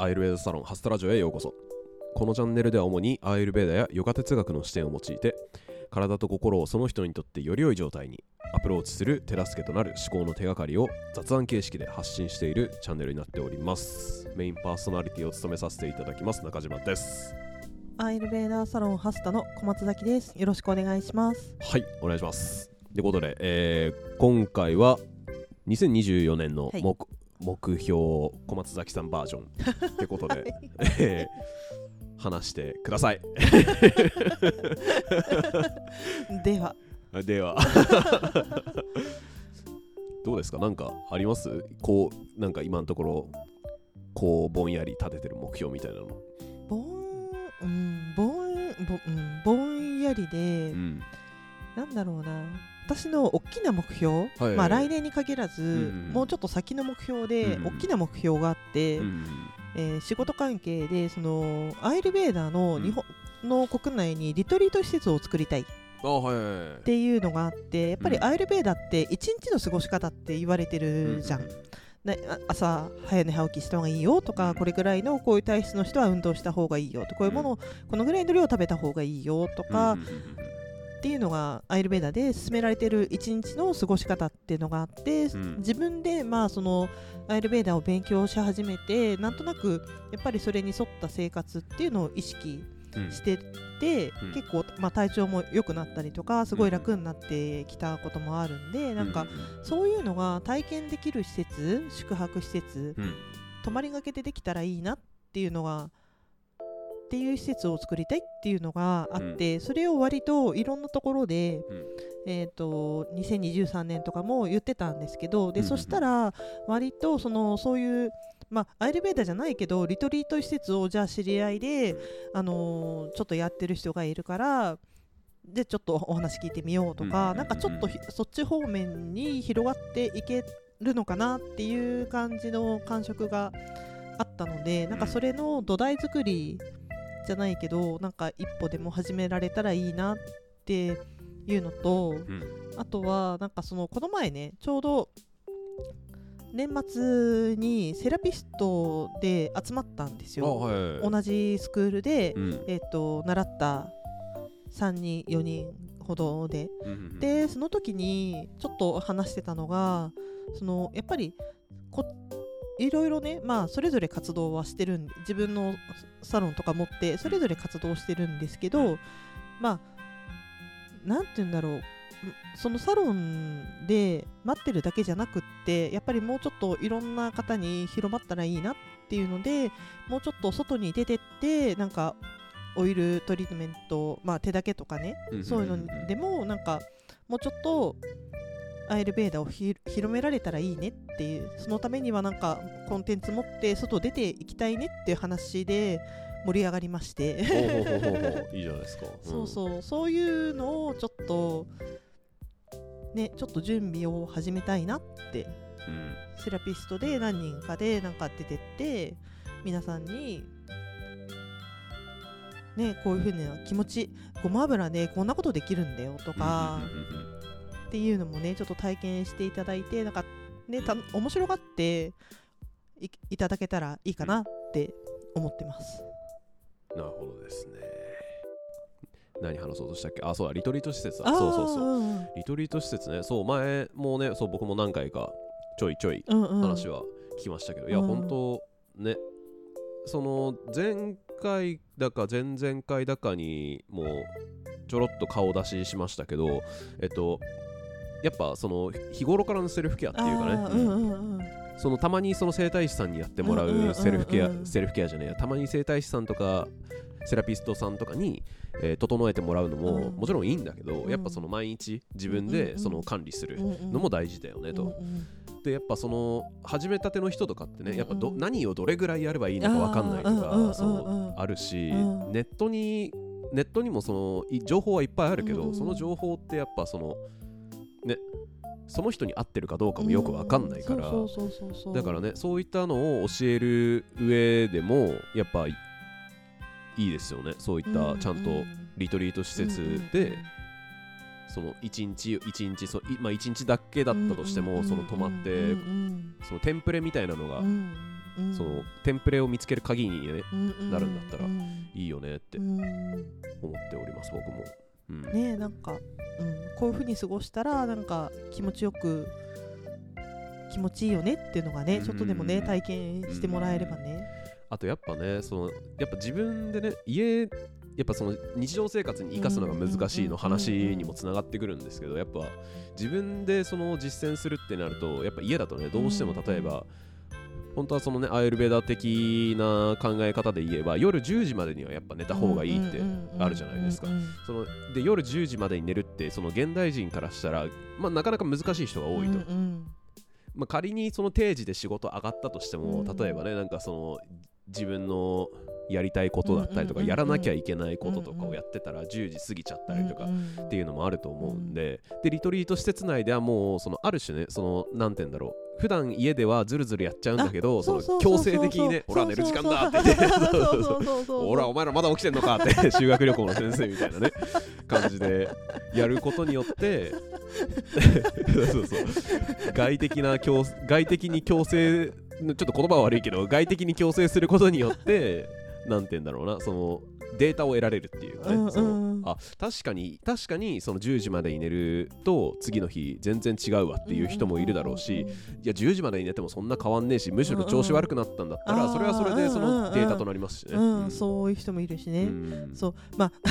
アイルベーダサロンハスタラジオへようこそ。このチャンネルでは主にアイルベーダやヨガ哲学の視点を用いて体と心をその人にとってより良い状態にアプローチする手助けとなる思考の手がかりを雑談形式で発信しているチャンネルになっております。メインパーソナリティを務めさせていただきます中島です。アイルベーダーサロンハスタの小松崎です。よろしくお願いします。はいお願いします。ということで、えー今回は2024年のはい。目,、目標小松崎さんバージョン。ってことで、はい。えー話してください。では、では。どうですか？なんかあります？こうなんか今のところこうぼんやり立ててる目標みたいなの。ぼん、うん、ぼん、ぼ,、うん、ぼんやりでう、ん。なんだろうな。私の大きな目標、はい。まあ来年に限らず、んもうちょっと先の目標で、うん大きな目標があって、うんえー仕事関係でそのアイルベーダーの日本の国内にリトリート施設を作りたい。っていうのがあってやっぱりうん。アイルベーダーって一日の過ごし方って言われてるじゃん、朝早寝早起きした方がいいよとか、うん。これぐらいのこういう体質の人は運動した方がいいよとこういうものを、このぐらいの量食べた方がいいよとか、っていうのがアイルベーダで勧められてる一日の過ごし方っていうのがあって、ん。自分でまあそのアイルベーダを勉強し始めてなんとなくやっぱりそれに沿った生活っていうのを意識うん。してって、うん。結構、まあ、体調も良くなったりとかすごい楽になってきたこともあるんで、なんかそういうのが体験できる施設宿泊施設うんうん。泊まりがけでできたらいいなっていうのがっていう施設を作りたいっていうのがあって、それを割といろんなところで、うん。えー、と2023年とかも言ってたんですけどで、うんうんそしたら割とそのそういう、まあ、アイルベーダーじゃないけどリトリート施設をじゃあ知り合いで、あのーちょっとやってる人がいるからでちょっとお話聞いてみようとか、うんうんうんうん。なんかちょっとひそっち方面に広がっていけるのかなっていう感じの感触があったのでなんかそれの土台作りじゃないけどなんか一歩でも始められたらいいなっていうのとうん。あとはなんかそのこの前ねちょうど年末にセラピストで集まったんですあよ。はいはい。同じスクールで、うん。えっと習った3人4人ほどで。うんうん。でその時にちょっと話してたのがそのやっぱりこいろいろねまあそれぞれ活動はしてるん自分のサロンとか持ってそれぞれ活動してるんですけどまあなんて言うんだろう。そのサロンで待ってるだけじゃなくってやっぱりもうちょっといろんな方に広まったらいいなっていうのでもうちょっと外に出てってなんかオイルトリートメント、まあ、手だけとかねうん。そういうのでもなんかもうちょっとアイルベーダをひ広められたらいいねっていうそのためにはなんかコンテンツ持って外出ていきたいねっていう話で盛り上がりまして。いいじゃないですか。そうそう。そういうのをちょっとねちょっと準備を始めたいなって。うんうん。セラピストで何人かでなんか出てって皆さんにねこういうふうな気持ちごま油でこんなことできるんだよとか。うんうんうんうんっていうのもねちょっと体験していただいてなんかねた面白がっていいただけたらいいかなって思ってます。なるほどですね。何話そうとしたっけ？あ、そうだ、リトリート施設だ。そうそうそう。うんうんリトリート施設ね、そう、前もね、そう、僕も何回かちょいちょいうんうん話は聞きましたけど、いや、うん本当ね、その前回だか前々回だかにもうちょろっと顔出ししましたけど、えっと、やっぱその日頃からのセルフケアっていうかね、あーうんうんうん。そのたまにその整体師さんにやってもらうセルフケア、うんセルフケアじゃねえや。たまに整体師さんとかセラピストさんとかに、えー整えてもらうのも、うん。もちろんいいんだけど、うん。やっぱその毎日自分でその管理するのも大事だよねと、でやっぱその始めたての人とかってね、やっぱどうんうん何をどれぐらいやればいいのか分かんないとか、そうあるし、うん。ネットにネットにもそのい情報はいっぱいあるけど、うんうん。その情報ってやっぱそのねその人に合ってるかどうかもよく分かんないから、だからねそういったのを教える上でもやっぱいいいですよね。そういったちゃんとリトリート施設で、その1日1日そ、いまあ、1日だけだったとしても、その泊まって、そのテンプレみたいなのがうんそのテンプレを見つける鍵にねなるんだったらうんいいよねってうん。思っております僕も、うん。ねえなんか、うん、こういう風に過ごしたらなんか気持ちよく気持ちいいよねっていうのがね、うん。ちょっとでもね体験してもらえればね、あとやっぱねそのやっぱ自分でね家やっぱその日常生活に生かすのが難しいの話にもつながってくるんですけどやっぱ自分でその実践するってなるとやっぱ家だとねどうしても例えば本当はそのねアイルベーダー的な考え方で言えば夜10時までにはやっぱ寝た方がいいってあるじゃないですかそので夜10時までに寝るってその現代人からしたら、まあ、なかなか難しい人が多いと、うんうんまあ、仮にその定時で仕事上がったとしても、うん。例えばねなんかその自分のやりたいことだったりとか、やらなきゃいけないこととかをやってたら10時過ぎちゃったりとかっていうのもあると思うんで、でリトリート施設内ではもうそのある種ねそのなんて言うんだろう。普段家ではずるずるやっちゃうんだけどその強制的にね「ほら寝る時間だ」って言ってほ らお前らまだ起きてんのかって修学旅行の先生みたいなね感じでやることによってそうそう。外的な強外的に強制ちょっと言葉は悪いけど外的に強制することによってなんて言うんだろうなそのデータを得られるっていうかね、うんうんそのあ確かに確かにその10時までに寝ると次の日全然違うわっていう人もいるだろうし、いや10時までに寝てもそんな変わんねえしむしろ調子悪くなったんだったら、それはそれでそのデータとなりますしね。うんうん。そういう人もいるしね、うん。そうまあ。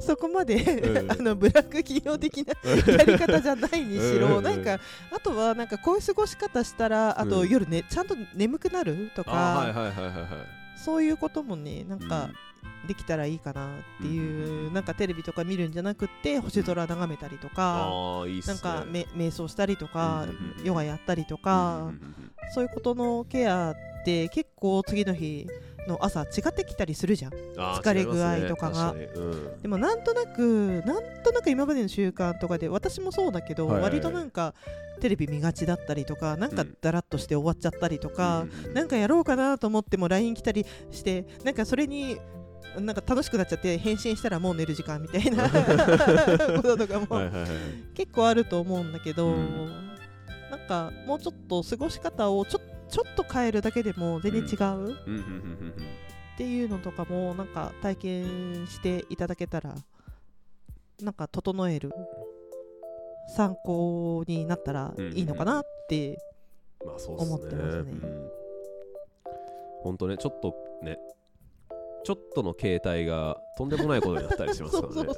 そこまで、うん。あのブラック企業的なやり方じゃないにしろ、うん。なんかあとはなんかこういう過ごし方したらあとうん。夜ねちゃんと眠くなるとか、あはいはいはいはいはい。そういうこともねなんかできたらいいかなっていう、なんかテレビとか見るんじゃなくって星空眺めたりとか、ああいいっすね。なんかめ瞑想したりとか、うんうんうんヨガやったりとうんか、うんうんうん。そういうことのケアって結構次の日の朝違ってきたりするじゃん。疲れ具合とかが。ね。うん。でもなんとなくなんとなく今までの習慣とかで私もそうだけど、はい割となんかテレビ見がちだったりとかなんかうん。だらっとして終わっちゃったりとか、うん。うんなんかやろうかなと思っても LINE 来たりしてなんかそれになんか楽しくなっちゃって返信したらもう寝る時間みたいな。こととかも結構あると思うんだけど、うん。なんかもうちょっと過ごし方をちょちょっと変えるだけでも全然違うっていうのとかもなんか体験していただけたらなんか整える参考になったらいいのかなって、思ってますね。うん。ほんとねちょっとねちょっとの携帯がとんでもないことになったりしますからね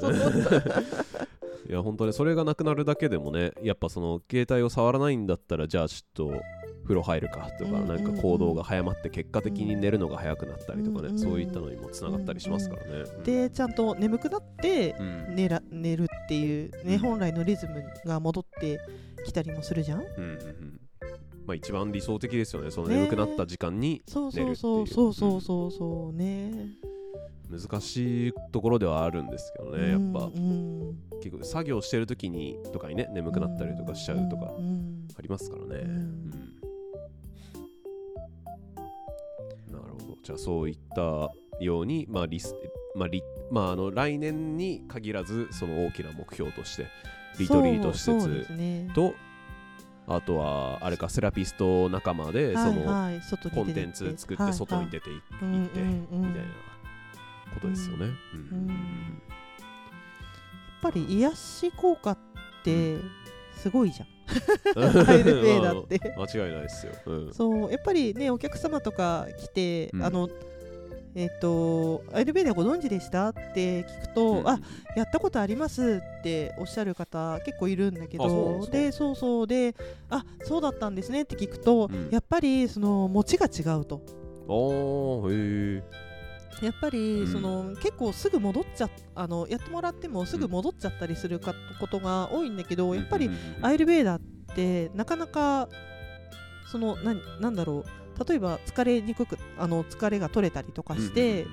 いや本当ねそれがなくなるだけでもねやっぱその携帯を触らないんだったらじゃあちょっと風呂入るかとか、うんうんうん。なんか行動が早まって結果的に寝るのが早くなったりとかね、うんうんそういったのにもつながったりしますからね、うん。でちゃんと眠くなってうん。寝ら寝るっていうね、うん。本来のリズムが戻ってきたりもするじゃん？うんうんうん。まあ一番理想的ですよねそのね。眠くなった時間にそう寝るっていう。そうそうそうそうそうそうね難しいところではあるんですけどねやっぱうん。うん結構作業してる時にとかにね眠くなったりとかしちゃうとかうんうんありますからね、じゃあそういったようにまあリスまあリまああの来年に限らずその大きな目標としてリトリート施設すね。とあとはあれかセラピスト仲間でそはいのコンテンツ作って外に出ていってみたいなことですよね。やっぱり癒し効果ってすごいじゃん アイルベーダって。間違いないですよ。うん。そうやっぱりねお客様とか来て、うん。あのえっ、とアイルベーダご存知でしたって聞くと、うん。あやったことありますっておっしゃる方結構いるんだけどでそうそう。であそうだったんですねって聞くと、うん。やっぱりその持ちが違うと。ああへえ。やっぱり、うん。その結構すぐ戻っちゃあのやってもらってもすぐ戻っちゃったりするか、ことが多いんだけどやっぱりアイルベーダってなかなかそのななんだろう。例えば疲れにくくあの疲れが取れたりとかして、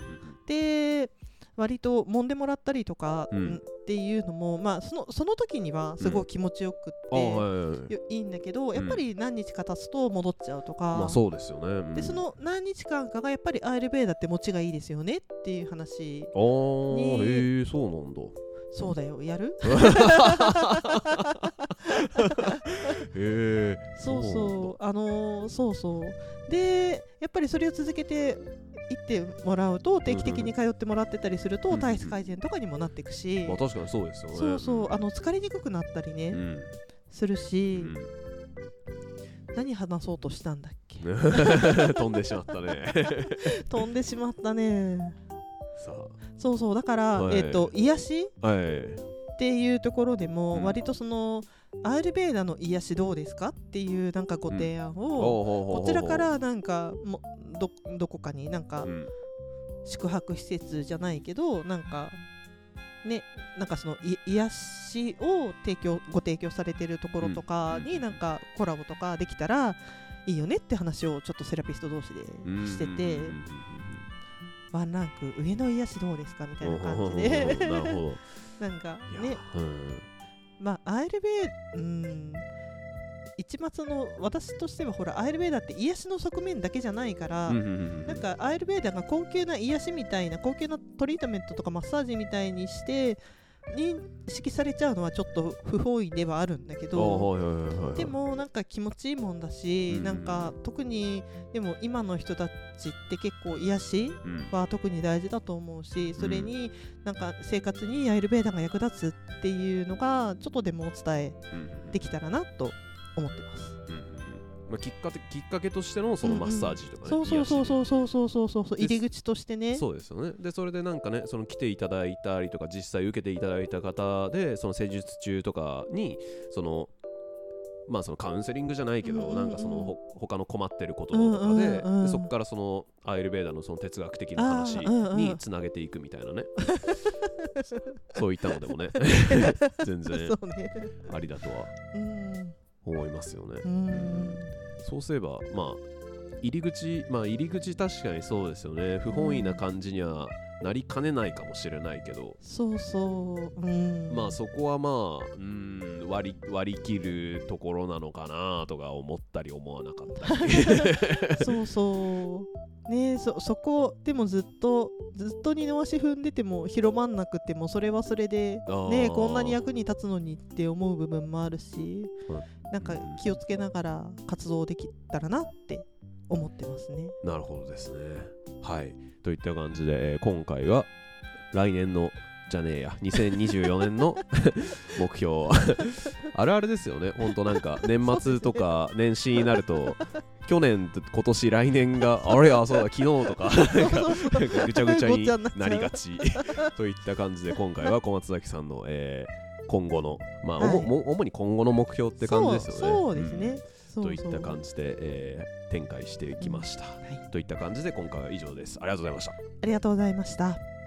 で割と揉んでもらったりとか、うん。っていうのも、まあ、そのその時にはすごい気持ちよくって、いはいんだけどやっぱり何日か経つと戻っちゃうとか、まあそうですよね。うん。でその何日間かがやっぱりアイルベーダって持ちがいいですよねっていう話ああへえそうなんだ。そうだよ。やる？へえ。そうそう。あのーそうそう。でやっぱりそれを続けて行ってもらうと定期的に通ってもらってたりすると体質改善とかにもなっていくし、まあ確かにそうですよね。そうそう。あの疲れにくくなったりね、うん。するうし、ん。何話そうとしたんだっけ？飛んでしまったね。飛んでしまったねさ。そうそうだから、はい。えっ、と癒し？あはい。っていうところでも、うん。割とそのアールベーダの癒しどうですか？っていうなんかご提案を、ここちらからなんかもどどこかになんかうん。宿泊施設じゃないけどなんかねなんかそのい癒しを提供ご提供されてるところとかうん。になんかコラボとかできたらいいよねって話をちょっとセラピスト同士でうんしててワンランク上の癒しどうですかみたいな感じで。なんかね。うん。まあアイルベーうん一末の私としてはほらアイルベーダーって癒しの側面だけじゃないから、うんうんうん。なんかアイルベーダーが高級な癒しみたいな高級なトリートメントとかマッサージみたいにして認識されちゃうのはちょっと不本意ではあるんだけあどでもなんか気持ちいいもんだし、うん。なんか特にでも今の人たちって結構癒しうん。は特に大事だと思うしそれになんか生活にアイルベーダーが役立つっていうのがちょっとでもお伝えうん。できたらなと思ってます。うんうんまあきっかけきっかけとしてのそのマッサージとかねそうそうそううそうそうそうそう。そうそうで入り口としてね。そうですよね。でそれでなんかねその来ていただいたりとか実際受けていただいた方でその施術中とかにそのまあそのカウンセリングじゃないけど、なんかそのほ他の困ってることとかで,、でそこからそのアイルベーダのその哲学的な話につなげていくみたいなね、そういったのでもね。全然。ありだとはうん。思いますよね、うん。そうすればまあ入り口まあ入り口確かにそうですよね不本意な感じにはなりかねないかもしれないけど、そうそう。うん。まあそこはまあうん割り割り切るところなのかなとか思ったり思わなかったり そうそう。ねそそこでもずっとずっと二の足踏んでても広まんなくてもそれはそれでねこんなに役に立つのにって思う部分もあるし、うんなんか気をつけながら活動できたらなって思ってますね。なるほどですね。はい。といった感じで、えー今回は来年のじゃねえや2024年の 目標。あるあるですよね。ほんとなんか年末とか年始になると去年と今年来年があれ？あそうだ昨日とか。ぐちゃぐちゃになりがち。といった感じで今回は小松崎さんの、えー今後のまあ、はい。おもも主に今後の目標って感じですよね。そうそうですね。といった感じで、えー展開していきました、はい。といった感じで今回は以上です。ありがとうございました。ありがとうございました。